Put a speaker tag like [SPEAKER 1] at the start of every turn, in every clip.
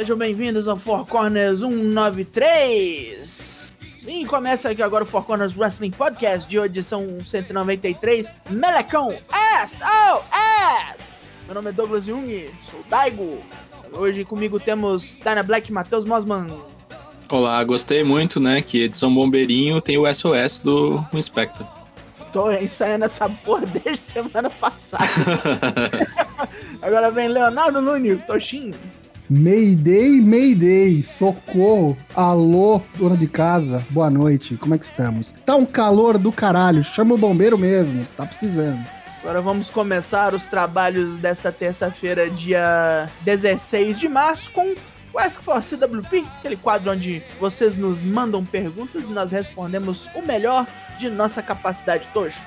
[SPEAKER 1] Sejam bem-vindos ao Four Corners 193. Sim, começa aqui agora o Four Corners Wrestling Podcast de edição 193. Melecão SOS! Meu nome é Douglas Jung, sou Daigo. Hoje comigo temos Dana Black e Matheus Mosman.
[SPEAKER 2] Olá, gostei muito, né? Que edição Bombeirinho tem o SOS do Inspector.
[SPEAKER 1] Tô ensaiando essa porra desde semana passada. Agora vem Leonardo Nunes, Toshinho.
[SPEAKER 3] Mayday, Mayday, socorro, alô, dona de casa, boa noite, como é que estamos? Tá um calor do caralho, chama o bombeiro mesmo, tá precisando.
[SPEAKER 1] Agora vamos começar os trabalhos desta terça-feira, dia 16 de março, com o Ask for CWP, aquele quadro onde vocês nos mandam perguntas e nós respondemos o melhor de nossa capacidade, Tojo.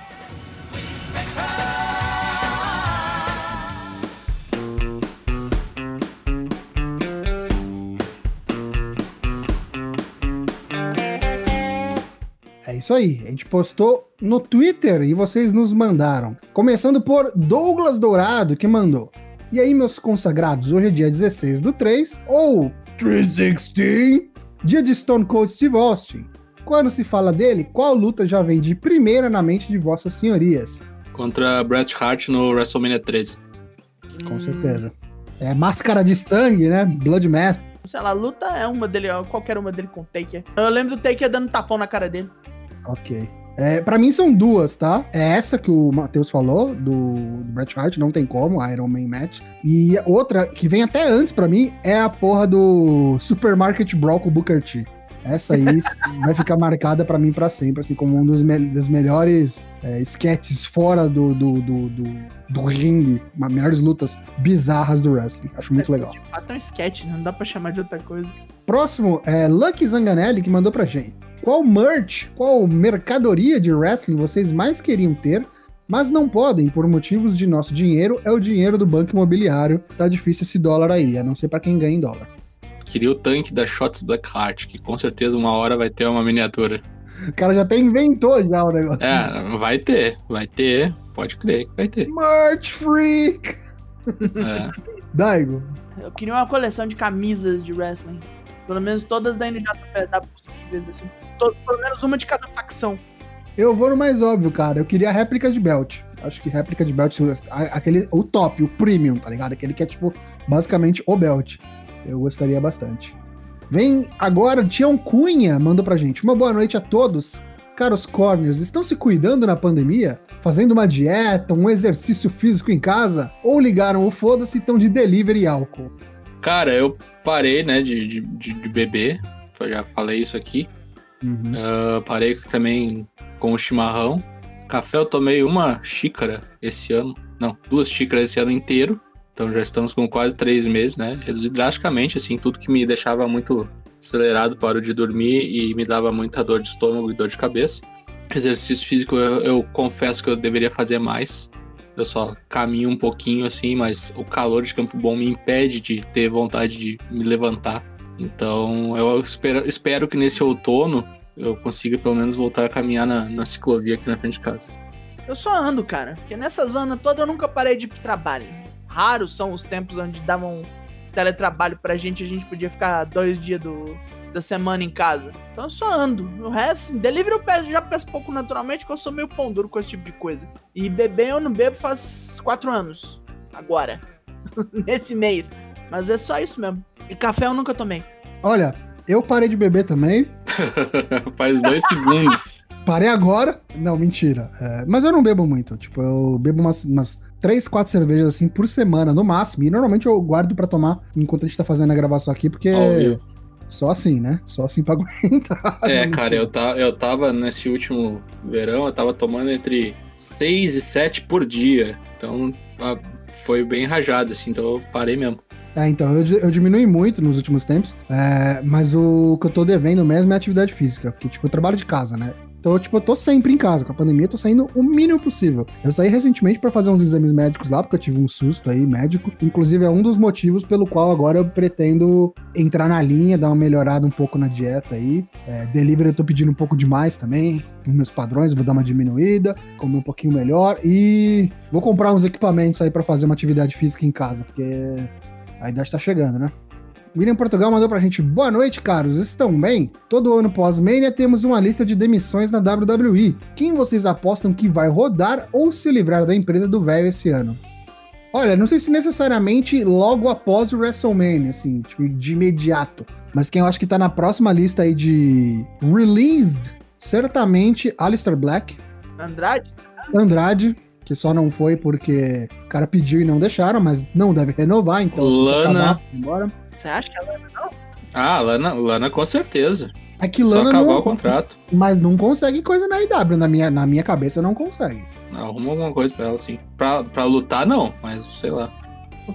[SPEAKER 3] Isso aí, a gente postou no Twitter e vocês nos mandaram. Começando por Douglas Dourado, que mandou. E aí, meus consagrados, hoje é dia 16 do 3, ou 316, dia de Stone Cold Steve Austin. Quando se fala dele, qual luta já vem de primeira na mente de vossas senhorias?
[SPEAKER 2] Contra Bret Hart no WrestleMania 13.
[SPEAKER 3] Com certeza. É máscara de sangue, né? Blood Mask.
[SPEAKER 1] Sei lá, luta é uma dele, qualquer uma dele com o Taker. Eu lembro do Taker dando tapão na cara dele.
[SPEAKER 3] Ok. É, para mim são duas, tá? É essa que o Matheus falou, do, do Bret Hart, não tem como, Iron Man Match. E outra, que vem até antes para mim, é a porra do Supermarket Brawl com o Booker T. Essa aí vai ficar marcada para mim para sempre, assim, como um dos, me dos melhores é, sketches fora do, do, do, do, do ringue, uma, melhores lutas bizarras do wrestling. Acho muito legal.
[SPEAKER 1] De fato é um sketch, né? não dá pra chamar de outra coisa.
[SPEAKER 3] Próximo é Lucky Zanganelli, que mandou pra gente. Qual merch, qual mercadoria de wrestling vocês mais queriam ter, mas não podem por motivos de nosso dinheiro? É o dinheiro do banco imobiliário. Tá difícil esse dólar aí, a não ser para quem ganha em dólar.
[SPEAKER 2] Queria o tanque da Shots Blackheart, que com certeza uma hora vai ter uma miniatura.
[SPEAKER 3] O cara já até inventou já o negócio.
[SPEAKER 2] É, vai ter, vai ter. Pode crer que vai ter.
[SPEAKER 3] Merch Freak!
[SPEAKER 2] É.
[SPEAKER 3] Daigo.
[SPEAKER 1] Eu queria uma coleção de camisas de wrestling. Pelo menos todas da NJPW possíveis, assim. Todo, pelo menos uma de cada facção.
[SPEAKER 3] Eu vou no mais óbvio, cara. Eu queria réplicas de belt. Acho que réplica de belt, aquele, o top, o premium, tá ligado? Aquele que é, tipo, basicamente o belt. Eu gostaria bastante. Vem agora, Tião Cunha mandou pra gente. Uma boa noite a todos. Caros corners, estão se cuidando na pandemia? Fazendo uma dieta, um exercício físico em casa? Ou ligaram o foda-se e estão de delivery e álcool?
[SPEAKER 2] Cara, eu parei, né, de, de, de beber. Eu já falei isso aqui.
[SPEAKER 3] Uhum.
[SPEAKER 2] Uh, parei também com o chimarrão. Café eu tomei uma xícara esse ano. Não, duas xícaras esse ano inteiro. Então já estamos com quase três meses, né? Reduzi drasticamente, assim, tudo que me deixava muito acelerado, parou de dormir e me dava muita dor de estômago e dor de cabeça. Exercício físico eu, eu confesso que eu deveria fazer mais. Eu só caminho um pouquinho assim, mas o calor de Campo Bom me impede de ter vontade de me levantar. Então eu espero, espero que nesse outono eu consiga pelo menos voltar a caminhar na, na ciclovia aqui na frente de casa.
[SPEAKER 1] Eu só ando, cara, porque nessa zona toda eu nunca parei de ir pro trabalho. Raros são os tempos onde davam teletrabalho pra gente, a gente podia ficar dois dias do, da semana em casa. Então eu só ando. O resto, assim, delivery eu peço, já peço pouco naturalmente, porque eu sou meio pão duro com esse tipo de coisa. E beber eu não bebo faz quatro anos. Agora. Nesse mês. Mas é só isso mesmo. E café eu nunca tomei.
[SPEAKER 3] Olha, eu parei de beber também.
[SPEAKER 2] Faz dois segundos.
[SPEAKER 3] Parei agora. Não, mentira. É, mas eu não bebo muito. Tipo, eu bebo umas, umas 3, 4 cervejas assim por semana, no máximo. E normalmente eu guardo para tomar enquanto a gente tá fazendo a gravação aqui, porque. Só assim, né? Só assim pra aguentar.
[SPEAKER 2] É, cara, eu, tá, eu tava nesse último verão, eu tava tomando entre 6 e 7 por dia. Então foi bem rajado, assim, então eu parei mesmo.
[SPEAKER 3] É, então, eu, eu diminui muito nos últimos tempos, é, mas o que eu tô devendo mesmo é atividade física, porque, tipo, eu trabalho de casa, né? Então, tipo, eu tô sempre em casa. Com a pandemia, eu tô saindo o mínimo possível. Eu saí recentemente para fazer uns exames médicos lá, porque eu tive um susto aí médico. Inclusive, é um dos motivos pelo qual agora eu pretendo entrar na linha, dar uma melhorada um pouco na dieta aí. É, delivery eu tô pedindo um pouco demais também. Os meus padrões, vou dar uma diminuída, comer um pouquinho melhor e vou comprar uns equipamentos aí para fazer uma atividade física em casa, porque a idade tá chegando, né? William Portugal mandou pra gente: Boa noite, caros. Estão bem? Todo ano pós-Mania temos uma lista de demissões na WWE. Quem vocês apostam que vai rodar ou se livrar da empresa do velho esse ano? Olha, não sei se necessariamente logo após o WrestleMania, assim, tipo, de imediato. Mas quem eu acho que tá na próxima lista aí de released, certamente Alistair Black.
[SPEAKER 1] Andrade?
[SPEAKER 3] Andrade, que só não foi porque o cara pediu e não deixaram, mas não deve renovar, então.
[SPEAKER 2] Lana.
[SPEAKER 3] Acabar, embora.
[SPEAKER 1] Você acha que ela não?
[SPEAKER 2] Ah, Lana, Lana com certeza.
[SPEAKER 3] É que
[SPEAKER 2] Só
[SPEAKER 3] Lana
[SPEAKER 2] acabar
[SPEAKER 3] não,
[SPEAKER 2] o contrato.
[SPEAKER 3] mas não consegue coisa na IW, na minha, na minha cabeça não consegue.
[SPEAKER 2] Arruma alguma coisa pra ela, assim. Pra, pra lutar, não, mas sei lá.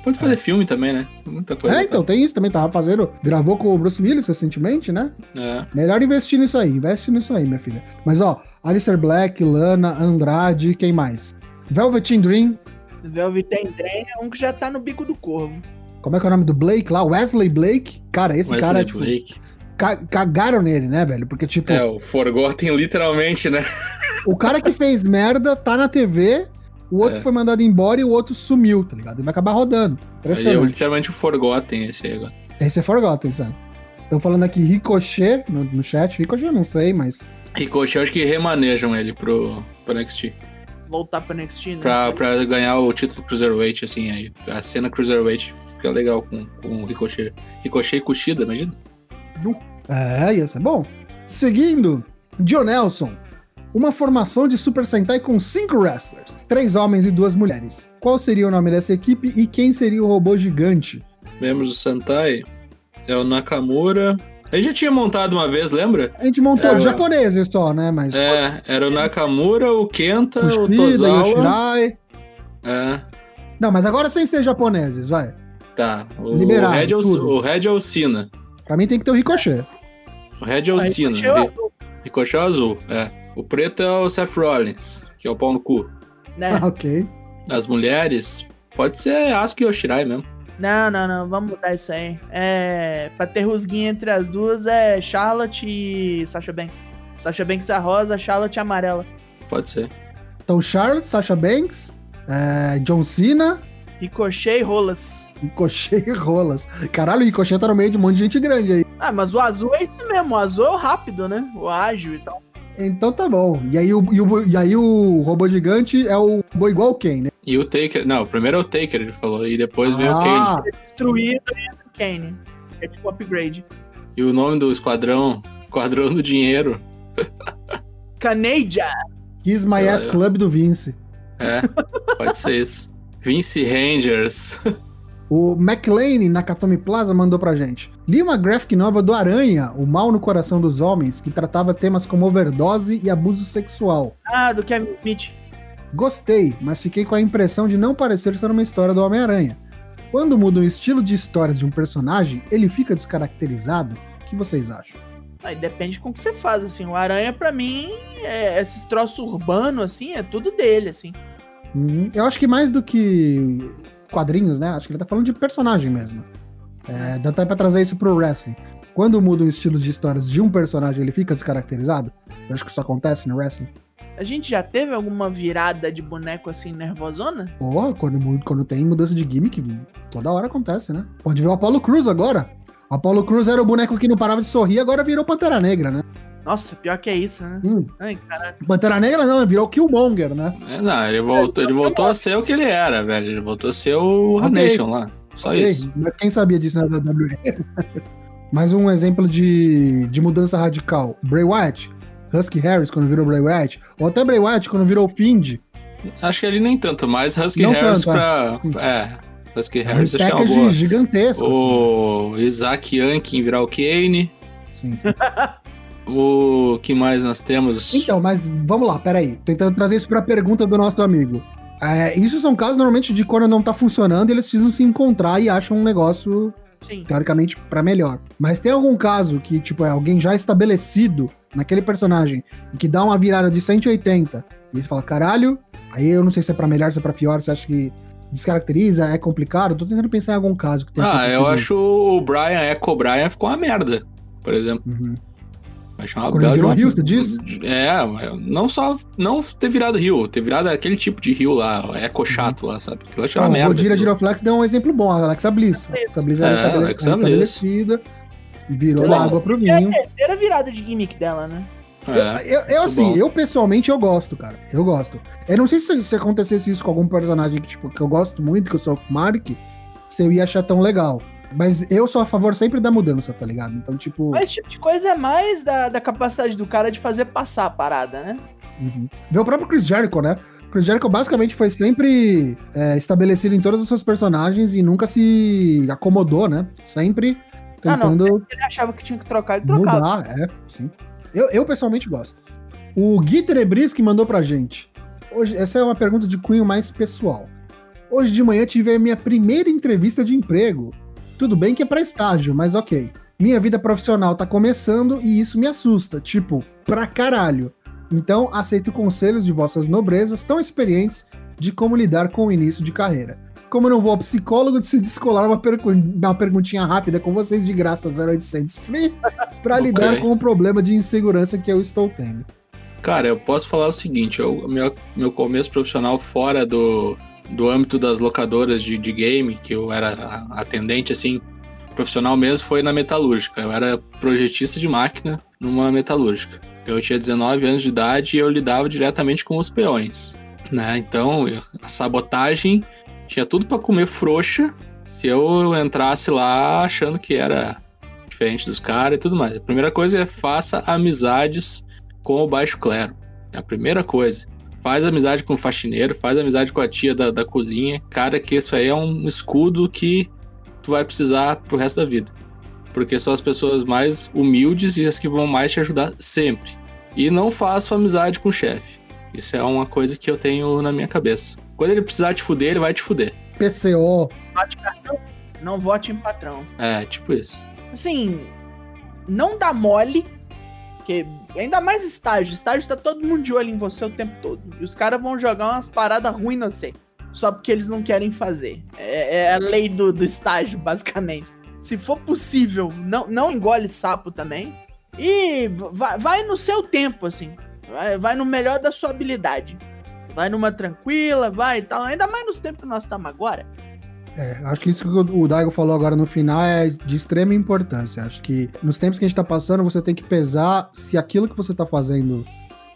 [SPEAKER 2] Pode fazer filme também, né? Muita coisa.
[SPEAKER 3] É, então tem isso também, tava fazendo, gravou com o Bruce Willis recentemente, né?
[SPEAKER 2] É.
[SPEAKER 3] Melhor investir nisso aí, investe nisso aí, minha filha. Mas ó, Alistair Black, Lana, Andrade, quem mais? Velveteen Dream,
[SPEAKER 1] Velvet Dream é um que já tá no bico do corvo.
[SPEAKER 3] como é que é o nome do Blake lá? Wesley Blake? Cara, esse
[SPEAKER 2] Wesley
[SPEAKER 3] cara, tipo,
[SPEAKER 2] Blake.
[SPEAKER 3] ca- cagaram nele, né, velho? Porque, tipo,
[SPEAKER 2] É, o Forgotten literalmente, né?
[SPEAKER 3] o cara que fez merda tá na TV, o outro
[SPEAKER 2] É.
[SPEAKER 3] foi mandado embora e o outro sumiu, tá ligado? Ele vai acabar rodando.
[SPEAKER 2] Aí é literalmente o Forgotten esse aí agora.
[SPEAKER 3] Esse é Forgotten, sabe? Estão falando aqui Ricochet no, no chat. Ricochet eu não sei, mas.
[SPEAKER 2] Ricochet, acho que remanejam ele pro, pro NXT.
[SPEAKER 1] Voltar pro NXT, né?
[SPEAKER 2] Pra, pra ganhar o título Cruiserweight, assim, aí. A cena Cruiserweight fica legal com, com o Ricochet. Ricochet e Kushida, imagina?
[SPEAKER 3] É, ia ser bom. Seguindo, John Nelson. Uma formação de Super Sentai com cinco wrestlers, três homens e duas mulheres. Qual seria o nome dessa equipe e quem seria o robô gigante?
[SPEAKER 2] Membros do Sentai é o Nakamura. A gente já tinha montado uma vez, lembra?
[SPEAKER 3] A gente montou
[SPEAKER 2] É,
[SPEAKER 3] de japoneses só, né? Mas.
[SPEAKER 2] É, era o Nakamura, o Kenta, o
[SPEAKER 3] Kushida,
[SPEAKER 2] Tozawa.
[SPEAKER 3] Yoshirai.
[SPEAKER 2] É,
[SPEAKER 3] Não, mas agora sem ser japoneses, vai.
[SPEAKER 2] tá. O
[SPEAKER 3] Liberado,
[SPEAKER 2] Red é o,
[SPEAKER 3] tudo.
[SPEAKER 2] o Red é o Sina.
[SPEAKER 3] Pra mim tem que ter o Ricochet.
[SPEAKER 2] O Red é o Sina.
[SPEAKER 1] Ricochet é o azul,
[SPEAKER 2] Ricochet é o azul, é. O preto é o Seth Rollins, que é o pau no cu.
[SPEAKER 1] né?
[SPEAKER 3] Ah, ok.
[SPEAKER 2] As mulheres, pode ser Asuka e Yoshirai mesmo.
[SPEAKER 1] Não, não, não, vamos mudar isso aí. É. Pra ter rusguinha entre as duas é Charlotte e Sasha Banks. Sasha Banks é a rosa, Charlotte é a amarela.
[SPEAKER 2] Pode ser.
[SPEAKER 3] Então, Charlotte, Sasha Banks, é, John Cena,
[SPEAKER 1] Ricochet e Rolas.
[SPEAKER 3] Ricochet e Rolas. Caralho, o Ricochet tá no meio de um monte de gente grande aí.
[SPEAKER 1] Ah, mas o azul é isso mesmo, o azul é o rápido, né? O ágil e tal.
[SPEAKER 3] Então tá bom. E aí o, e o, e aí o robô gigante é o robô igual Ken, né?
[SPEAKER 2] E o Taker, não, primeiro é o Taker, ele falou, e depois veio o Kane.
[SPEAKER 3] ah,
[SPEAKER 1] Destruído e entra o Kane. É tipo upgrade.
[SPEAKER 2] E o nome do esquadrão, Esquadrão do Dinheiro.
[SPEAKER 1] Caneja.
[SPEAKER 3] Kiss My Ass
[SPEAKER 2] eu-
[SPEAKER 3] Club do Vince.
[SPEAKER 2] É, pode ser isso. Vince Rangers.
[SPEAKER 3] O McLean, Nakatomi Plaza, mandou pra gente. Li uma graphic nova do Aranha, O Mal no Coração dos Homens, que tratava temas como overdose e abuso sexual.
[SPEAKER 1] Ah, do Kevin Smith.
[SPEAKER 3] Gostei, mas fiquei com a impressão de não parecer ser uma história do Homem-Aranha. Quando muda o estilo de histórias de um personagem, ele fica descaracterizado? O que vocês acham?
[SPEAKER 1] Aí depende com o que você faz, assim. O Aranha, pra mim, é esses troços urbanos, assim, é tudo dele, assim.
[SPEAKER 3] Uhum. Eu acho que mais do que quadrinhos, né? Acho que ele tá falando de personagem mesmo. É, dá até pra trazer isso pro wrestling. Quando muda o estilo de histórias de um personagem, ele fica descaracterizado? Eu acho que isso acontece no wrestling.
[SPEAKER 1] A gente já teve alguma virada de boneco assim nervosona?
[SPEAKER 3] Porra, quando, quando tem mudança de gimmick, toda hora acontece, né? Pode ver o Apollo Cruz agora. O Apollo Cruz era o boneco que não parava de sorrir, agora virou Pantera Negra, né?
[SPEAKER 1] Nossa, pior que é isso, né?
[SPEAKER 3] Hum.
[SPEAKER 1] Ai, caralho.
[SPEAKER 3] Pantera Negra não, virou Killmonger, né?
[SPEAKER 2] É, não, ele voltou, ele voltou a ser o que ele era, velho. Ele voltou a ser o
[SPEAKER 3] Ok.
[SPEAKER 2] Nation lá. Só
[SPEAKER 3] Ok,
[SPEAKER 2] isso.
[SPEAKER 3] Mas quem sabia disso na WWE? Mais um exemplo de, de mudança radical. Bray Wyatt. Husky Harris quando virou Bray Wyatt. Ou até Bray Wyatt quando virou Find.
[SPEAKER 2] Acho que ele nem tanto, mas Husky
[SPEAKER 3] Não
[SPEAKER 2] Harris
[SPEAKER 3] tanto,
[SPEAKER 2] pra. É, Husky
[SPEAKER 3] Um
[SPEAKER 2] Harris acho que é uma boa.
[SPEAKER 3] gigantesco. assim.
[SPEAKER 2] O Isaac Yankin virar o Kane.
[SPEAKER 3] Sim.
[SPEAKER 2] O que mais nós temos?
[SPEAKER 3] Então, mas vamos lá, peraí. Tentando trazer isso pra pergunta do nosso amigo. É, isso são casos normalmente de quando não tá funcionando eles precisam se encontrar e acham um negócio,
[SPEAKER 1] Sim.
[SPEAKER 3] teoricamente, pra melhor. Mas tem algum caso que, tipo, é alguém já estabelecido naquele personagem e que dá uma virada de 180 e você fala, caralho, aí eu não sei se é pra melhor, se é pra pior, se acha que descaracteriza, é complicado. Tô tentando pensar em algum caso que tenha
[SPEAKER 2] Ah, eu acho o Brian Echo Brian ficou uma merda, por exemplo.
[SPEAKER 3] Uhum.
[SPEAKER 2] Achei uma
[SPEAKER 3] Quando virou
[SPEAKER 2] uma-
[SPEAKER 3] rio, você diz?
[SPEAKER 2] É, não só não ter virado rio, ter virado aquele tipo de rio lá, eco chato lá, sabe? Aquilo eu achei
[SPEAKER 3] Ah,
[SPEAKER 2] uma
[SPEAKER 3] o
[SPEAKER 2] merda.
[SPEAKER 3] Godira Giroflex deu um exemplo bom, a Alexa Bliss. A Alexa Bliss era
[SPEAKER 2] É,
[SPEAKER 3] estabele-
[SPEAKER 2] Alexa
[SPEAKER 3] estabelecida, virou da água pro
[SPEAKER 1] É a
[SPEAKER 3] vinho.
[SPEAKER 1] terceira virada de gimmick dela, né?
[SPEAKER 2] É,
[SPEAKER 3] Eu, eu, assim,
[SPEAKER 2] bom.
[SPEAKER 3] eu pessoalmente eu gosto, cara. Eu gosto. Eu não sei se, se acontecesse isso com algum personagem que, tipo, que eu gosto muito, que eu sou Mark, se eu ia achar tão legal. Mas eu sou a favor sempre da mudança, tá ligado? Então, tipo.
[SPEAKER 1] Mas esse tipo de coisa é mais da, da capacidade do cara de fazer passar a parada, né?
[SPEAKER 3] Uhum. Vê o próprio Chris Jericho, né? Chris Jericho basicamente foi sempre é, estabelecido em todos os seus personagens e nunca se acomodou, né? Sempre
[SPEAKER 1] Ah, não.
[SPEAKER 3] tentando
[SPEAKER 1] Ele achava que tinha que trocar, ele trocava.
[SPEAKER 3] mudar. É, sim. Eu, eu pessoalmente gosto. O Gui Terebris que mandou pra gente. Hoje, essa é uma pergunta de cunho mais pessoal. Hoje de manhã tive a minha primeira entrevista de emprego. Tudo bem que é pra estágio, mas ok. Minha vida profissional tá começando e isso me assusta, tipo, pra caralho. Então, aceito conselhos de vossas nobrezas tão experientes de como lidar com o início de carreira. Como eu não vou ao psicólogo, se descolar uma, pergu- uma perguntinha rápida com vocês de graça 0800 free
[SPEAKER 2] Ok.
[SPEAKER 3] lidar com o problema de insegurança que eu estou tendo.
[SPEAKER 2] Cara, eu posso falar o seguinte: eu, meu, meu começo profissional fora do, do âmbito das locadoras de, de game, que eu era atendente, assim, profissional mesmo, foi na metalúrgica. Eu era projetista de máquina numa metalúrgica. Então eu tinha 19 anos de idade e eu lidava diretamente com os peões. Né? Então a sabotagem tinha tudo pra comer frouxa se eu entrasse lá achando que era diferente dos caras e tudo mais. A primeira coisa é faça amizades com o baixo clero. É a primeira coisa. Faz amizade com o faxineiro, faz amizade com a tia da, da cozinha. Cara, que isso aí é um escudo que tu vai precisar pro resto da vida. Porque são as pessoas mais humildes e as que vão mais te ajudar sempre. E não faça amizade com o chefe. Isso é uma coisa que eu tenho na minha cabeça. Quando ele precisar te fuder, ele vai te fuder.
[SPEAKER 3] PCO,
[SPEAKER 1] Vote cartão, não vote em patrão.
[SPEAKER 2] É, tipo isso.
[SPEAKER 1] Assim, não dá mole, porque ainda mais estágio. Estágio tá todo mundo de olho em você o tempo todo. E os caras vão jogar umas paradas ruins no você. Só porque eles não querem fazer. É, é a lei do, do estágio, basicamente. Se for possível, não, não engole sapo também. E vai, vai no seu tempo, assim. Vai, vai no melhor da sua habilidade. Vai numa tranquila, vai e tal. Ainda mais nos tempos que nós estamos agora.
[SPEAKER 3] É, acho que isso que o Daigo falou agora no final é de extrema importância. Acho que nos tempos que a gente tá passando, você tem que pesar se aquilo que você tá fazendo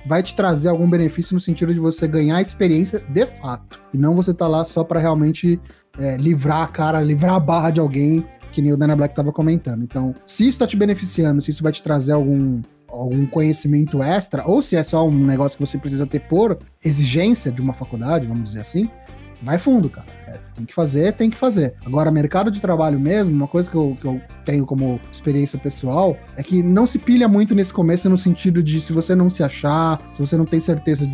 [SPEAKER 3] vai te trazer algum benefício no sentido de você ganhar experiência de fato. E não você tá lá só pra realmente é, livrar a cara, livrar a barra de alguém, que nem o Dana Black tava comentando. Então, se isso tá te beneficiando, se isso vai te trazer algum algum conhecimento extra, ou se é só um negócio que você precisa ter por exigência de uma faculdade, vamos dizer assim, vai fundo, cara. É, tem que fazer, tem que fazer. Agora, mercado de trabalho mesmo, uma coisa que eu, que eu tenho como experiência pessoal é que não se pilha muito nesse começo no sentido de se você não se achar, se você não tem certeza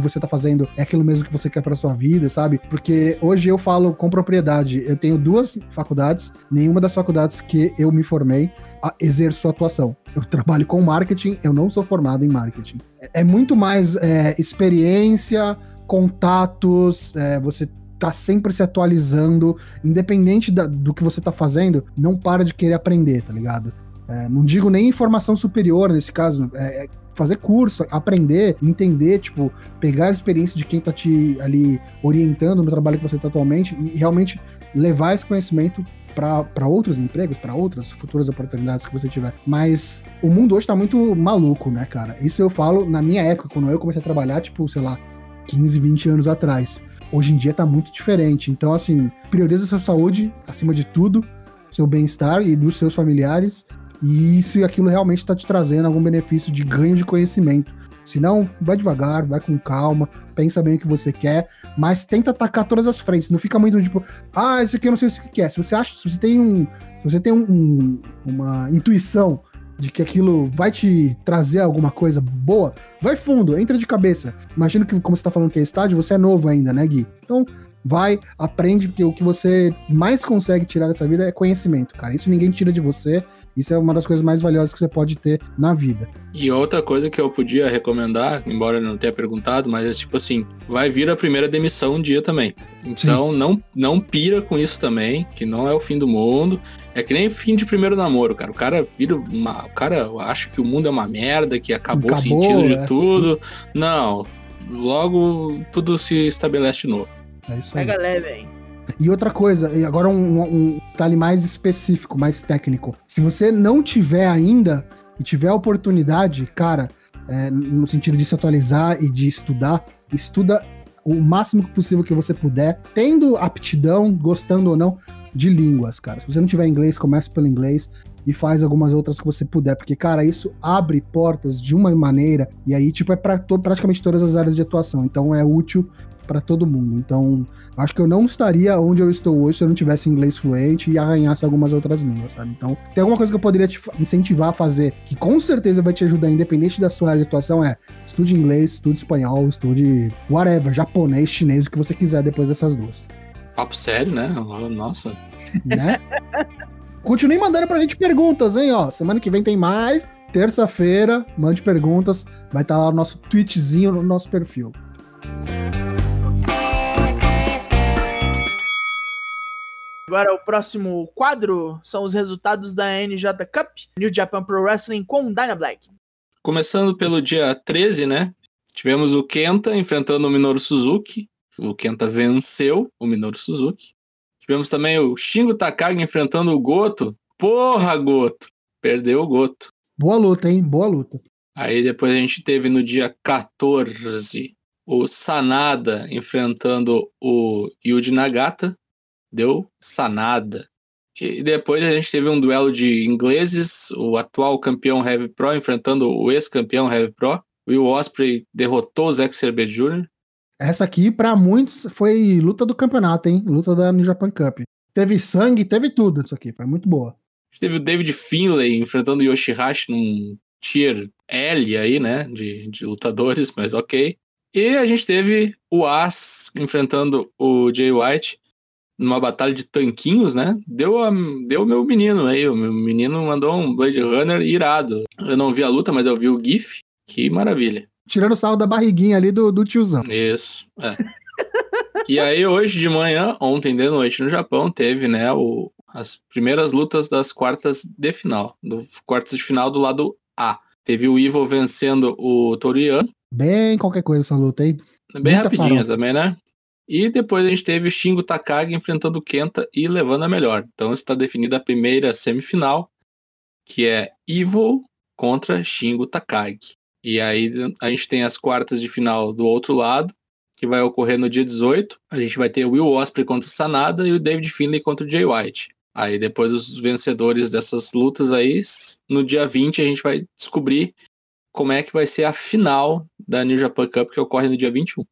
[SPEAKER 3] que você tá fazendo é aquilo mesmo que você quer pra sua vida, sabe? Porque hoje eu falo com propriedade, eu tenho duas faculdades, nenhuma das faculdades que eu me formei exerço atuação. Eu trabalho com marketing, eu não sou formado em marketing. É, é muito mais é, experiência, contatos, é, você tá sempre se atualizando, independente da- do que você tá fazendo, não para de querer aprender, tá ligado? É, não digo nem informação superior nesse caso, é, é fazer curso, aprender, entender, tipo, pegar a experiência de quem tá te ali orientando no trabalho que você tá atualmente e realmente levar esse conhecimento para outros empregos, para outras futuras oportunidades que você tiver. Mas o mundo hoje tá muito maluco, né, cara? Isso eu falo na minha época, quando eu comecei a trabalhar, tipo, sei lá, 15, 20 anos atrás. Hoje em dia tá muito diferente. Então, assim, prioriza sua saúde acima de tudo, seu bem-estar e dos seus familiares. E se aquilo realmente tá te trazendo algum benefício de ganho de conhecimento. Se não, vai devagar, vai com calma, pensa bem o que você quer, mas tenta atacar todas as frentes. Não fica muito tipo, ah, isso aqui eu não sei o que é. Se você acha, se você tem um, se você tem um- um- uma intuição de que aquilo vai te trazer alguma coisa boa, vai fundo, entra de cabeça. Imagino que, como você tá falando que é estádio, você é novo ainda, né, Gui? Então, vai, aprende, porque o que você mais consegue tirar dessa vida é conhecimento, cara. Isso ninguém tira de você. Isso é uma das coisas mais valiosas que você pode ter na vida.
[SPEAKER 2] E outra coisa que eu podia recomendar, embora eu não tenha perguntado, mas é tipo assim, vai vir a primeira demissão um dia também. Então não, não pira com isso também, que não é o fim do mundo. É que nem fim de primeiro namoro, cara. O cara vira uma. O cara acha que o mundo é uma merda, que acabou, acabou o sentido é. de tudo. Não. Logo tudo se estabelece de novo.
[SPEAKER 3] É isso aí.
[SPEAKER 1] Pega leve, hein?
[SPEAKER 3] E outra coisa, e agora um, um detalhe mais específico, mais técnico. Se você não tiver ainda e tiver a oportunidade, cara, é, no sentido de se atualizar e de estudar, estuda o máximo possível que você puder, tendo aptidão, gostando ou não, de línguas, cara. Se você não tiver inglês, comece pelo inglês e faz algumas outras que você puder, porque, cara, isso abre portas de uma maneira, e aí, tipo, é para praticamente todas as áreas de atuação. Então é útil para todo mundo. Então, acho que eu não estaria onde eu estou hoje se eu não tivesse inglês fluente e arranhasse algumas outras línguas, sabe? Então, tem alguma coisa que eu poderia te incentivar a fazer que com certeza vai te ajudar, independente da sua área de atuação, é estude inglês, estude espanhol, estude whatever, japonês, chinês, o que você quiser depois dessas duas.
[SPEAKER 2] Papo sério, né? Nossa.
[SPEAKER 3] Né? Continue mandando pra gente perguntas, hein? Ó, semana que vem tem mais. Terça-feira, mande perguntas. Vai estar tá lá o nosso tweetzinho no nosso perfil.
[SPEAKER 1] Agora o próximo quadro são os resultados da NJ Cup, New Japan Pro Wrestling com Dyna Black.
[SPEAKER 2] Começando pelo dia 13, né? Tivemos o Kenta enfrentando o Minoru Suzuki. O Kenta venceu o Minoru Suzuki. Tivemos também o Shingo Takagi enfrentando o Goto. Porra, Goto! Perdeu o Goto.
[SPEAKER 3] Boa luta, hein? Boa luta.
[SPEAKER 2] Aí depois a gente teve no dia 14 o Sanada enfrentando o Yuji Nagata deu sanada. E depois a gente teve um duelo de ingleses, o atual campeão Heavy Pro enfrentando o ex-campeão Heavy Pro. Will Osprey derrotou o Zack Sabre Jr.
[SPEAKER 3] Essa aqui, para muitos, foi luta do campeonato, hein? Luta da New Japan Cup. Teve sangue, teve tudo isso aqui, foi muito boa.
[SPEAKER 2] Teve o David Finlay enfrentando o Yoshihashi num tier L aí, né? De, de lutadores, mas ok. E a gente teve o As enfrentando o Jay White numa batalha de tanquinhos, né? Deu a, deu meu menino aí. O meu menino mandou um Blade Runner irado. Eu não vi a luta, mas eu vi o GIF. Que maravilha.
[SPEAKER 3] Tirando o sal da barriguinha ali do, do tiozão.
[SPEAKER 2] Isso, é. e aí, hoje de manhã, ontem de noite no Japão, teve, né, o, as primeiras lutas das quartas de final. Do quartas de final do lado A. Teve o Evil vencendo o Toriano.
[SPEAKER 3] Bem qualquer coisa essa luta aí.
[SPEAKER 2] Bem rapidinha farofa. também, né? E depois a gente teve o Shingo Takagi enfrentando o Kenta e levando a melhor. Então está definida a primeira semifinal, que é Evil contra Shingo Takagi. E aí a gente tem as quartas de final do outro lado, que vai ocorrer no dia 18. A gente vai ter o Will Osprey contra o Sanada e o David Finlay contra o Jay White. Aí depois os vencedores dessas lutas aí, no dia 20 a gente vai descobrir como é que vai ser a final da New Japan Cup que ocorre no dia 21.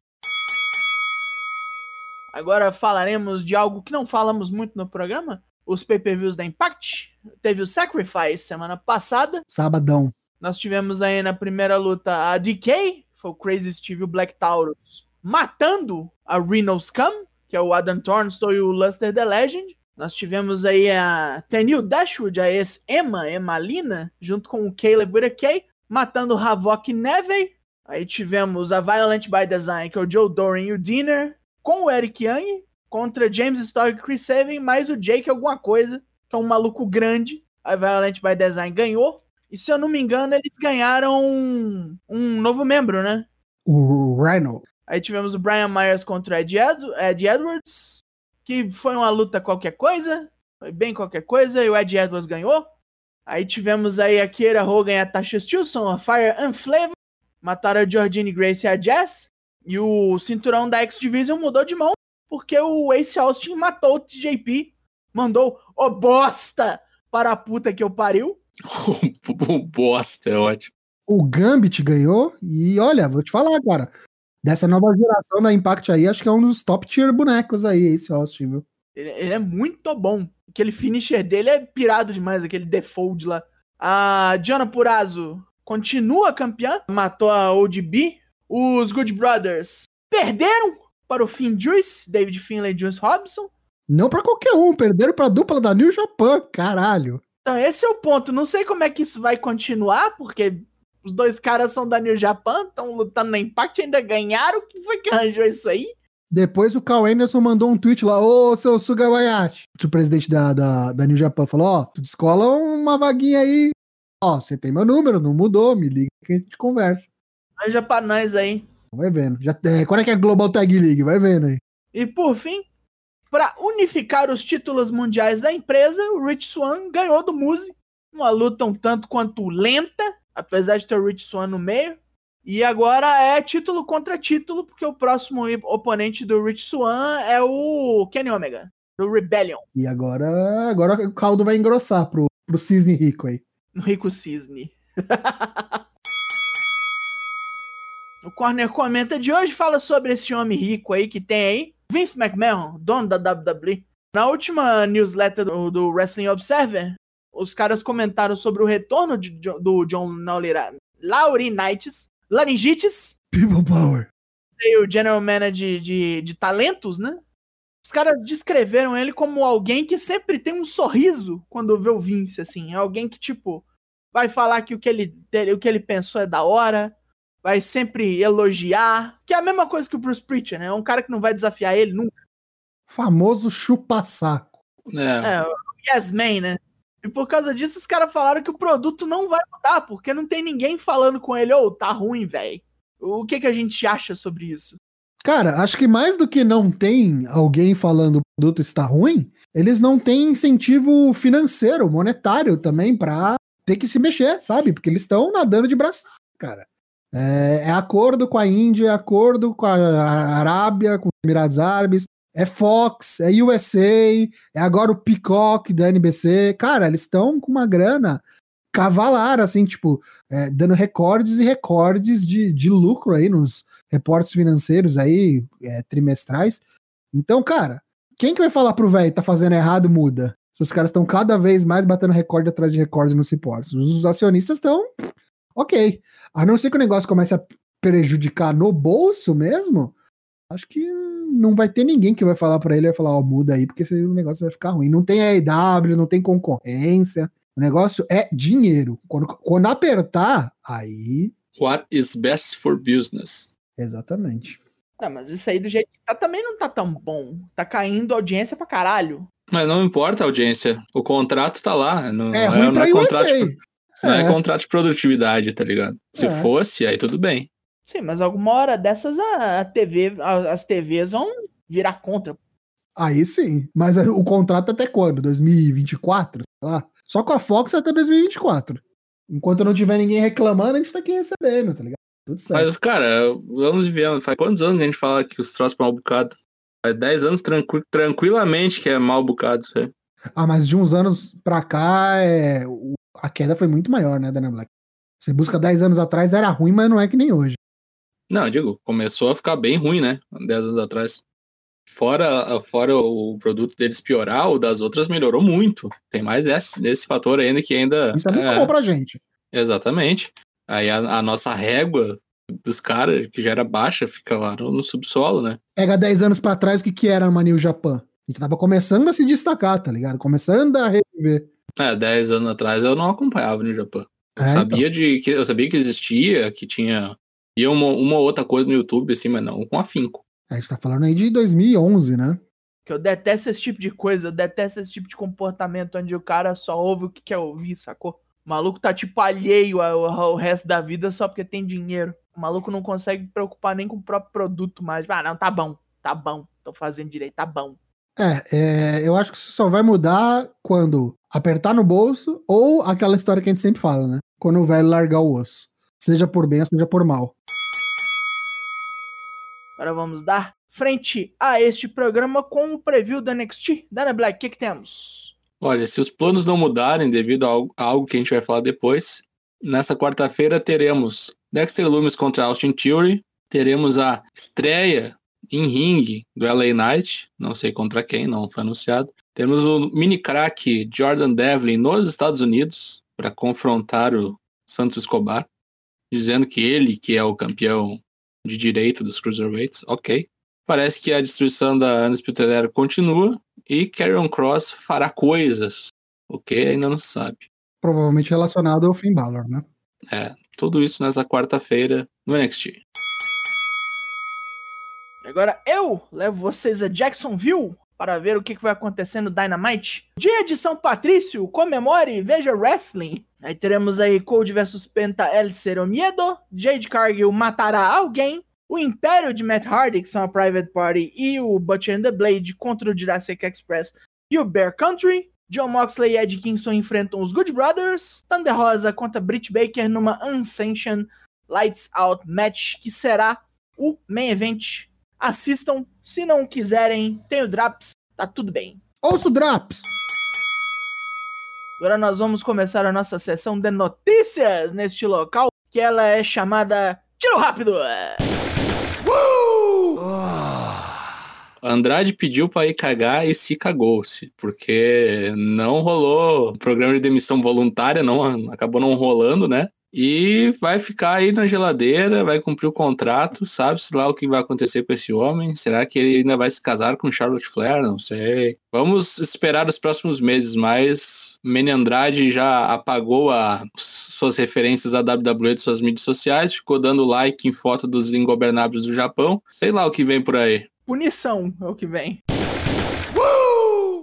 [SPEAKER 1] Agora falaremos de algo que não falamos muito no programa. Os pay-per-views da Impact. Teve o Sacrifice semana passada.
[SPEAKER 3] Sabadão.
[SPEAKER 1] Nós tivemos aí na primeira luta a DK, foi o Crazy Steve e o Black Taurus, matando a Reno Scum, que é o Adam Tornstone e o Luster The Legend. Nós tivemos aí a Tenil Dashwood, a ex-Emma, Emalina, junto com o Caleb Whittaker, matando o Havok Neve. Aí tivemos a Violent by Design, que é o Joe Doran e o Dinner, com o Eric Young contra James Stork e Chris Seven, mais o Jake alguma coisa, que é um maluco grande. A Violent by Design ganhou. E se eu não me engano, eles ganharam um, um novo membro, né?
[SPEAKER 3] O Rhino.
[SPEAKER 1] Aí tivemos o Brian Myers contra o Ed, Ed, Ed Edwards, que foi uma luta qualquer coisa, foi bem qualquer coisa, e o Ed Edwards ganhou. Aí tivemos aí a Kiera Hogan e a Tasha Stilson, a Fire and Flavor, mataram a Jordine Grace e a Jess. E o cinturão da X-Division mudou de mão porque o Ace Austin matou o TJP. Mandou, ô oh, bosta, para a puta que eu pariu.
[SPEAKER 2] O bosta, é ótimo.
[SPEAKER 3] O Gambit ganhou e olha, vou te falar, cara. Dessa nova geração da Impact aí, acho que é um dos top tier bonecos aí, esse Austin, viu?
[SPEAKER 1] Ele, ele é muito bom. Aquele finisher dele é pirado demais, aquele default lá. A Diana Purazo continua campeã, matou a ODB, os Good Brothers perderam para o Finn Juice, David Finlay e Juice Robson.
[SPEAKER 3] Não pra qualquer um, perderam pra dupla da New Japan, caralho.
[SPEAKER 1] Então, esse é o ponto. Não sei como é que isso vai continuar, porque os dois caras são da New Japan, estão lutando na Impact, ainda ganharam. Quem foi que arranjou isso aí?
[SPEAKER 3] Depois o Carl Anderson mandou um tweet lá, ô seu Sugawayashi. O presidente da, da, da New Japan falou: ó, tu descola uma vaguinha aí. Ó, você tem meu número, não mudou, me liga que a gente conversa.
[SPEAKER 1] Arranja pra nós aí.
[SPEAKER 3] Vai vendo. Já, é, quando é que é a Global Tag League? Vai vendo aí.
[SPEAKER 1] E por fim, para unificar os títulos mundiais da empresa, o Rich Swan ganhou do Muse. Uma luta um tanto quanto lenta, apesar de ter o Rich Swan no meio. E agora é título contra título, porque o próximo oponente do Rich Swan é o Kenny Omega, do Rebellion.
[SPEAKER 3] E agora, agora o caldo vai engrossar pro, pro Cisne Rico aí.
[SPEAKER 1] No Rico Cisne. o Corner Comenta de hoje fala sobre esse homem rico aí que tem aí. Vince McMahon, dono da WWE. Na última newsletter do, do Wrestling Observer, os caras comentaram sobre o retorno de, do John Laurinaitis, Laringitis.
[SPEAKER 3] People Power.
[SPEAKER 1] E o General Manager de, de, de talentos, né? Os caras descreveram ele como alguém que sempre tem um sorriso quando vê o Vince, assim. É alguém que, tipo, vai falar que o que ele, o que ele pensou é da hora, vai sempre elogiar, que é a mesma coisa que o Bruce Pritchard, né? É um cara que não vai desafiar ele nunca.
[SPEAKER 3] Famoso chupa-saco.
[SPEAKER 1] É. é, o Yes Man, né? E por causa disso, os caras falaram que o produto não vai mudar, porque não tem ninguém falando com ele, ô, oh, tá ruim, velho. O que, que a gente acha sobre isso?
[SPEAKER 3] Cara, acho que mais do que não tem alguém falando o produto está ruim, eles não têm incentivo financeiro, monetário também para ter que se mexer, sabe? Porque eles estão nadando de braço, cara. É, é, acordo com a Índia, é acordo com a Arábia, com os Emirados Árabes, é Fox, é USA, é agora o Peacock da NBC. Cara, eles estão com uma grana cavalar, assim, tipo, é, dando recordes e recordes de, de lucro aí nos reportes financeiros aí, é, trimestrais. Então, cara, quem que vai falar pro velho tá fazendo errado, muda? Se os caras estão cada vez mais batendo recorde atrás de recorde nos reportes. Os acionistas estão ok. A não ser que o negócio comece a prejudicar no bolso mesmo, acho que não vai ter ninguém que vai falar para ele, vai falar, ó, oh, muda aí, porque o negócio vai ficar ruim. Não tem AEW, não tem concorrência. O negócio é dinheiro. Quando, quando apertar, aí.
[SPEAKER 2] What is best for business?
[SPEAKER 3] Exatamente.
[SPEAKER 1] Não, mas isso aí do jeito que tá também não tá tão bom. Tá caindo audiência pra caralho.
[SPEAKER 2] Mas não importa a audiência. O contrato tá lá. Não
[SPEAKER 3] é, ruim é, não é contrato.
[SPEAKER 2] Não é. é contrato de produtividade, tá ligado? Se é. fosse, aí tudo bem.
[SPEAKER 1] Sim, mas alguma hora dessas a TV, as TVs vão virar contra.
[SPEAKER 3] Aí sim. Mas o contrato até quando? 2024? Sei lá. Só com a Fox até 2024. Enquanto não tiver ninguém reclamando, a gente tá aqui recebendo, tá ligado?
[SPEAKER 2] Tudo certo. Mas, cara, vamos ver. Faz quantos anos a gente fala que os troços mal bocado? Faz 10 anos tranqu tranquilamente que é mal bocado, sabe?
[SPEAKER 3] Ah, mas de uns anos pra cá, é... a queda foi muito maior, né, Dana Black? Você busca 10 anos atrás, era ruim, mas não é que nem hoje.
[SPEAKER 2] Não, digo, começou a ficar bem ruim, né? 10 anos atrás. Fora, fora o produto deles piorar, o das outras melhorou muito. Tem mais esse, esse fator ainda que ainda.
[SPEAKER 3] Isso é muito é, bom pra gente.
[SPEAKER 2] Exatamente. Aí a, a nossa régua dos caras, que já era baixa, fica lá no, no subsolo, né?
[SPEAKER 3] Pega 10 anos para trás, o que, que era uma New Japan? A gente tava começando a se destacar, tá ligado? Começando a reviver.
[SPEAKER 2] É, 10 anos atrás eu não acompanhava o New Japan. Eu, é, sabia então. de, que, eu sabia que existia, que tinha e uma, uma outra coisa no YouTube, assim, mas não com afinco.
[SPEAKER 3] A gente tá falando aí de 2011, né?
[SPEAKER 1] Que eu detesto esse tipo de coisa, eu detesto esse tipo de comportamento onde o cara só ouve o que quer ouvir, sacou? O maluco tá tipo alheio ao, ao resto da vida só porque tem dinheiro. O maluco não consegue preocupar nem com o próprio produto mais. Ah, não, tá bom, tá bom, tô fazendo direito, tá bom.
[SPEAKER 3] É, é, eu acho que isso só vai mudar quando apertar no bolso ou aquela história que a gente sempre fala, né? Quando o velho largar o osso. Seja por bem ou seja por mal.
[SPEAKER 1] Agora vamos dar frente a este programa com o preview do NXT. Dana Black, o que, que temos?
[SPEAKER 2] Olha, se os planos não mudarem devido a algo que a gente vai falar depois, nessa quarta-feira teremos Dexter Loomis contra Austin Theory, teremos a estreia em ringue do LA Knight, não sei contra quem, não foi anunciado. Temos o mini crack Jordan Devlin nos Estados Unidos para confrontar o Santos Escobar, dizendo que ele que é o campeão de direito dos cruiserweights, ok. Parece que a destruição da Undisputed Era continua e Karrion Cross fará coisas, o que ainda não se sabe.
[SPEAKER 3] Provavelmente relacionado ao Finn Balor, né?
[SPEAKER 2] É, tudo isso nessa quarta-feira no NXT.
[SPEAKER 1] Agora eu levo vocês a Jacksonville para ver o que vai acontecer no Dynamite. Dia de São Patrício, comemore e veja wrestling. Aí teremos aí Cold vs Penta El Cero Miedo, Jade Cargill matará alguém, o Império de Matt Hardy, que são a Private Party, e o Butcher and the Blade contra o Jurassic Express e o Bear Country. John Moxley e Ed Kingston enfrentam os Good Brothers. Thunder Rosa contra Britt Baker numa Unsanctioned Lights Out match, que será o main event. Assistam, se não quiserem, tem o Draps, tá tudo bem.
[SPEAKER 3] Ouça o Draps!
[SPEAKER 1] Agora nós vamos começar a nossa sessão de notícias neste local, que ela é chamada Tiro Rápido!
[SPEAKER 2] Andrade pediu para ir cagar e se cagou-se, porque não rolou programa de demissão voluntária, não acabou não rolando, né? E vai ficar aí na geladeira, vai cumprir o contrato, sabe-se lá o que vai acontecer com esse homem. Será que ele ainda vai se casar com Charlotte Flair? Não sei. Vamos esperar os próximos meses, mas Manny Andrade já apagou a, suas referências à WWE de suas mídias sociais, ficou dando like em foto dos ingobernáveis do Japão. Sei lá o que vem por aí.
[SPEAKER 1] Punição é o que vem.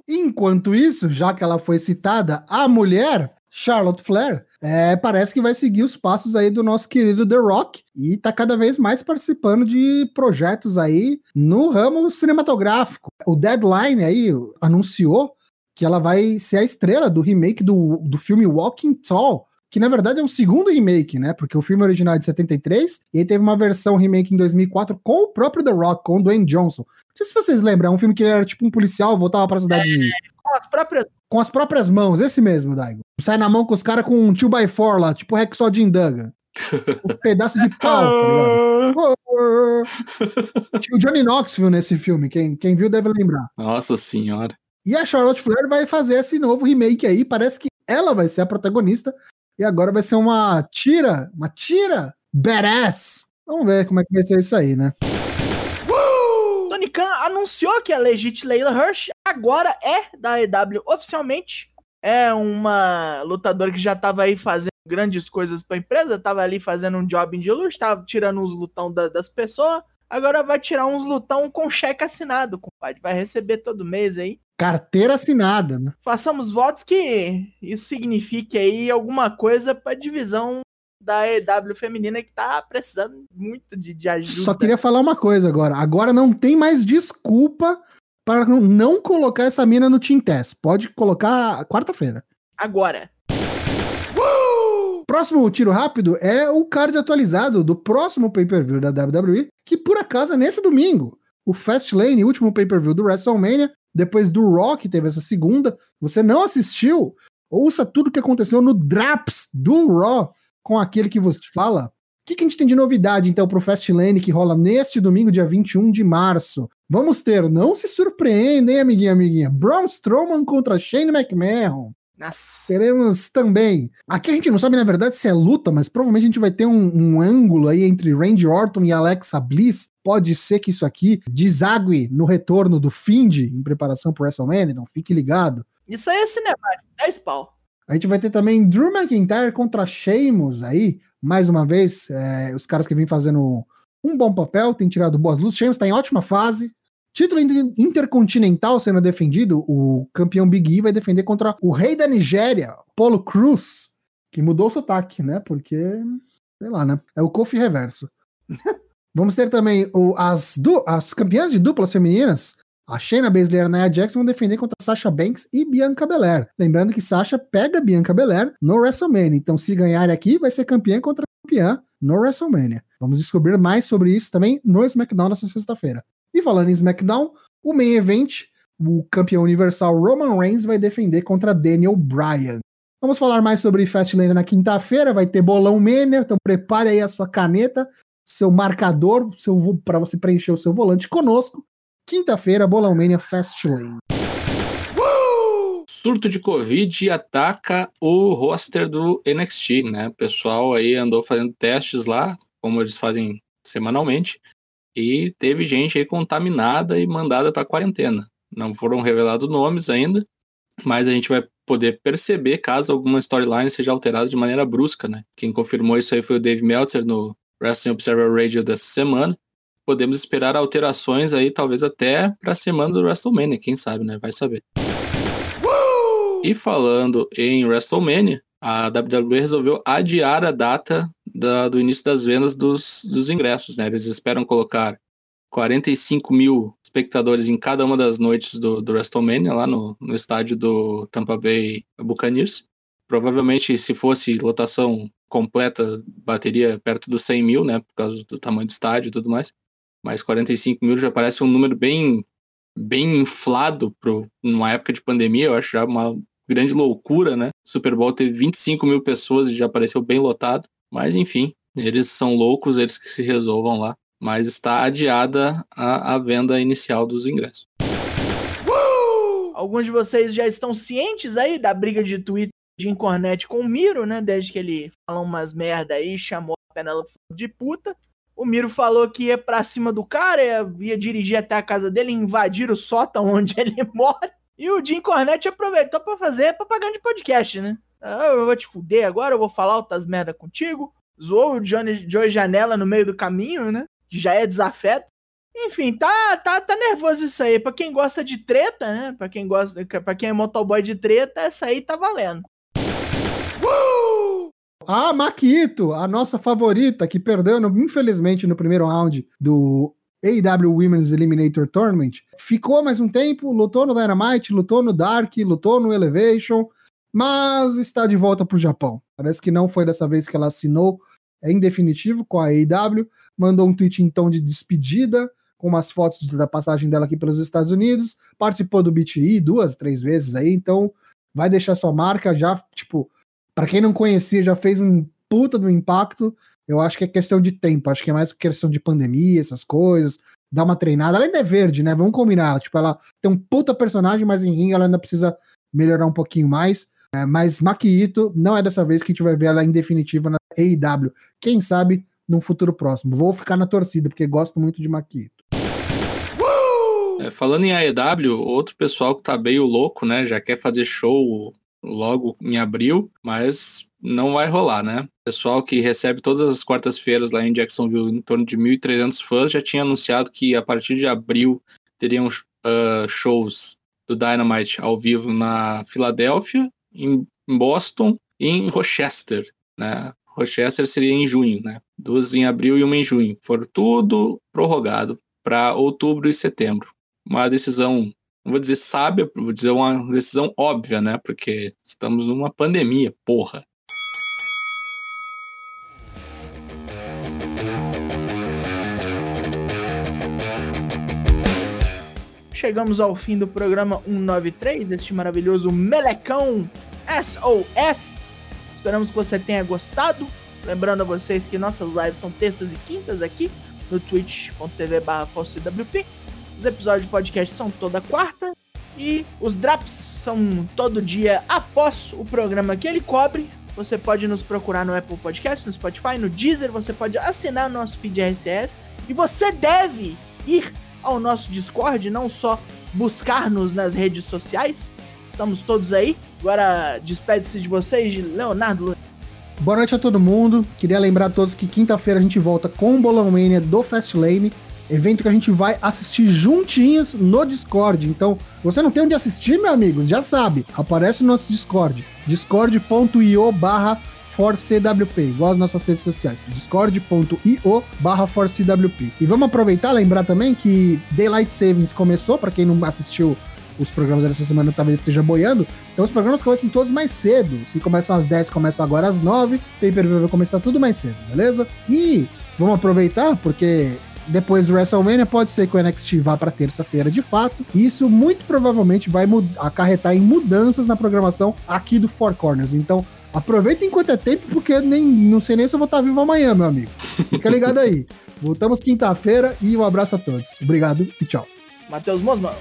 [SPEAKER 3] Enquanto isso, já que ela foi citada, a mulher Charlotte Flair, é, parece que vai seguir os passos aí do nosso querido The Rock e tá cada vez mais participando de projetos aí no ramo cinematográfico. O Deadline aí anunciou que ela vai ser a estrela do remake do, do filme Walking Tall, que na verdade é um segundo remake, né? Porque o filme original é de 73 e aí teve uma versão remake em 2004 com o próprio The Rock, com o Dwayne Johnson. Não sei se vocês lembram, é um filme que era tipo um policial, voltava pra cidade.
[SPEAKER 1] Com as próprias
[SPEAKER 3] com as próprias mãos, esse mesmo, Daigo. Sai na mão com os caras com um 2x4 lá, tipo Rexol de Indaga. um pedaço de pau, tá? Tinha o Johnny Knoxville nesse filme, quem, quem viu deve lembrar.
[SPEAKER 2] Nossa senhora.
[SPEAKER 3] E a Charlotte Flair vai fazer esse novo remake aí, parece que ela vai ser a protagonista, e agora vai ser uma tira, uma tira badass. Vamos ver como é que vai ser isso aí, né?
[SPEAKER 1] Anunciou que a Legit Leila Hirsch agora é da EW oficialmente. É uma lutadora que já estava aí fazendo grandes coisas para a empresa, estava ali fazendo um job de luta, estava tirando uns lutão da, das pessoas. Agora vai tirar uns lutão com cheque assinado, compadre. Vai receber todo mês aí.
[SPEAKER 3] Carteira assinada, né?
[SPEAKER 1] Façamos votos que isso signifique aí alguma coisa para divisão da EW feminina que tá precisando muito de, de ajuda.
[SPEAKER 3] Só queria falar uma coisa agora. Agora não tem mais desculpa para não colocar essa mina no Team Test. Pode colocar quarta-feira.
[SPEAKER 1] Agora.
[SPEAKER 3] Próximo tiro rápido é o card atualizado do próximo pay-per-view da WWE, que por acaso é nesse domingo. O Fastlane, último pay-per-view do WrestleMania, depois do Rock teve essa segunda. Você não assistiu? Ouça tudo o que aconteceu no Draps do Raw com aquele que você fala. O que, que a gente tem de novidade, então, pro Fastlane que rola neste domingo, dia 21 de março? Vamos ter, não se surpreendem, amiguinha, amiguinha, Braun Strowman contra Shane McMahon.
[SPEAKER 1] Nossa.
[SPEAKER 3] Teremos também. Aqui a gente não sabe, na verdade, se é luta, mas provavelmente a gente vai ter um, um, ângulo aí entre Randy Orton e Alexa Bliss. Pode ser que isso aqui desague no retorno do Find em preparação pro WrestleMania, então fique ligado.
[SPEAKER 1] Isso aí é cinemático, 10 pau.
[SPEAKER 3] A gente vai ter também Drew McIntyre contra Sheamus aí, mais uma vez, é, os caras que vêm fazendo um bom papel, tem tirado boas luzes. Sheamus está em ótima fase. Título intercontinental sendo defendido, o campeão Big E vai defender contra o rei da Nigéria, Paulo Cruz, que mudou o sotaque, né? Porque, sei lá, né? É o Kofi Reverso. Vamos ter também o, as, du, as campeãs de duplas femininas, a Shayna Baszler e a Nia Jackson vão defender contra Sasha Banks e Bianca Belair. Lembrando que Sasha pega Bianca Belair no WrestleMania. Então, se ganhar aqui, vai ser campeã contra campeã no WrestleMania. Vamos descobrir mais sobre isso também no SmackDown nessa sexta-feira. E falando em SmackDown, o main event, o campeão universal Roman Reigns vai defender contra Daniel Bryan. Vamos falar mais sobre Fastlane na quinta-feira, vai ter bolão Mania, então prepare aí a sua caneta, seu marcador, seu para você preencher o seu volante conosco. Quinta-feira, Bolão Mania Fastlane.
[SPEAKER 2] Surto de Covid ataca o roster do NXT, né? O pessoal aí andou fazendo testes lá, como eles fazem semanalmente, E teve gente aí contaminada e mandada para quarentena. Não foram revelados nomes ainda, mas a gente vai poder perceber caso alguma storyline seja alterada de maneira brusca, né? Quem confirmou isso aí foi o Dave Meltzer no Wrestling Observer Radio dessa semana. Podemos esperar alterações aí, talvez até para a semana do WrestleMania, quem sabe, né? Vai saber. E falando em WrestleMania, a WWE resolveu adiar a data da, do início das vendas dos, dos ingressos, né? Eles esperam colocar 45 mil espectadores em cada uma das noites do, do WrestleMania, lá no, no estádio do Tampa Bay Buccaneers. Provavelmente, se fosse lotação completa, bateria perto dos 100 mil, né? Por causa do tamanho do estádio e tudo mais. Mas 45 mil já parece um número bem, bem inflado pro, numa época de pandemia. Eu acho já uma grande loucura, né? Super Bowl teve 25 mil pessoas e já apareceu bem lotado. Mas enfim, eles são loucos, eles que se resolvam lá. Mas está adiada a, a venda inicial dos ingressos.
[SPEAKER 1] Alguns de vocês já estão cientes aí da briga de Twitter de Incornet com o Miro, né? Desde que ele falou umas merda aí, chamou a Penélope de puta. O Miro falou que ia pra cima do cara, ia, ia dirigir até a casa dele, invadir o sótão onde ele mora. E o Jim Cornette aproveitou para fazer propaganda de podcast, né? Ah, eu vou te fuder agora, eu vou falar outras merda contigo. Zoou o Johnny, Joey Janela no meio do caminho, né? Já é desafeto. Enfim, tá, tá, tá nervoso isso aí. Pra quem gosta de treta, né? Pra quem gosta, para quem é motoboy de treta, essa aí tá valendo.
[SPEAKER 3] Ah, Maquito, a nossa favorita, que perdeu, infelizmente, no primeiro round do AEW Women's Eliminator Tournament, ficou mais um tempo, lutou no Dynamite, lutou no Dark, lutou no Elevation, mas está de volta para o Japão. Parece que não foi dessa vez que ela assinou é em definitivo com a AEW, mandou um tweet tom de despedida, com umas fotos da passagem dela aqui pelos Estados Unidos, participou do BTE duas, três vezes aí, então vai deixar sua marca já, tipo, para quem não conhecia, já fez um puta do impacto. Eu acho que é questão de tempo, acho que é mais questão de pandemia, essas coisas. Dar uma treinada. Ela ainda é verde, né? Vamos combinar. Tipo, ela tem um puta personagem, mas em ring ela ainda precisa melhorar um pouquinho mais. É, mas Maquito não é dessa vez que a gente vai ver ela em definitiva na AEW. Quem sabe num futuro próximo. Vou ficar na torcida, porque gosto muito de Maquito.
[SPEAKER 2] É, falando em AEW, outro pessoal que tá meio louco, né? Já quer fazer show logo em abril, mas não vai rolar, né? Pessoal que recebe todas as quartas-feiras lá em Jacksonville, em torno de 1.300 fãs, já tinha anunciado que a partir de abril teriam uh, shows do Dynamite ao vivo na Filadélfia, em Boston e em Rochester, né? Rochester seria em junho, né? Duas em abril e uma em junho. Foram tudo prorrogado para outubro e setembro. Uma decisão não vou dizer sábia, vou dizer uma decisão óbvia, né? Porque estamos numa pandemia, porra.
[SPEAKER 1] Chegamos ao fim do programa 193 deste maravilhoso Melecão SOS. Esperamos que você tenha gostado. Lembrando a vocês que nossas lives são terças e quintas aqui no twitch.tv/falswp. Os episódios de podcast são toda quarta e os drops são todo dia após o programa que ele cobre. Você pode nos procurar no Apple Podcast, no Spotify, no Deezer, você pode assinar nosso feed RSS e você deve ir ao nosso Discord, não só buscar-nos nas redes sociais. Estamos todos aí. Agora despede-se de vocês, Leonardo.
[SPEAKER 3] Boa noite a todo mundo. Queria lembrar a todos que quinta-feira a gente volta com o Bolão Mania do Fastlane evento que a gente vai assistir juntinhos no Discord. Então, você não tem onde assistir, meu amigo? Já sabe, aparece no nosso Discord, discord.io barra igual as nossas redes sociais, discord.io barra. E vamos aproveitar, lembrar também que Daylight Savings começou, para quem não assistiu os programas dessa semana talvez esteja boiando. Então os programas começam todos mais cedo. Se começam às 10, começam agora às 9. Pay-Per-View vai começar tudo mais cedo, beleza? E vamos aproveitar, porque depois do WrestleMania, pode ser que o NXT vá para terça-feira de fato. E isso muito provavelmente vai acarretar em mudanças na programação aqui do Four Corners. Então, aproveita enquanto é tempo, porque nem, não sei nem se eu vou estar vivo amanhã, meu amigo. Fica ligado aí. Voltamos quinta-feira e um abraço a todos. Obrigado e tchau.
[SPEAKER 1] Matheus Mosman.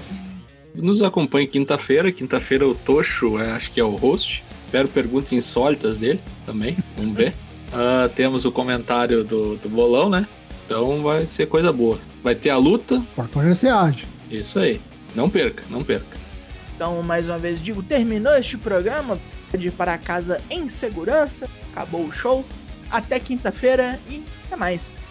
[SPEAKER 2] Nos acompanhe quinta-feira. Quinta-feira o Tocho, é, acho que é o host. Espero perguntas insólitas dele também. Vamos ver. Uh, temos o comentário do, do bolão, né? Então vai ser coisa boa. Vai ter a luta.
[SPEAKER 3] Fortaleza se age.
[SPEAKER 2] Isso aí. Não perca, não perca.
[SPEAKER 1] Então, mais uma vez digo, terminou este programa. Pode ir para casa em segurança. Acabou o show. Até quinta-feira e até mais.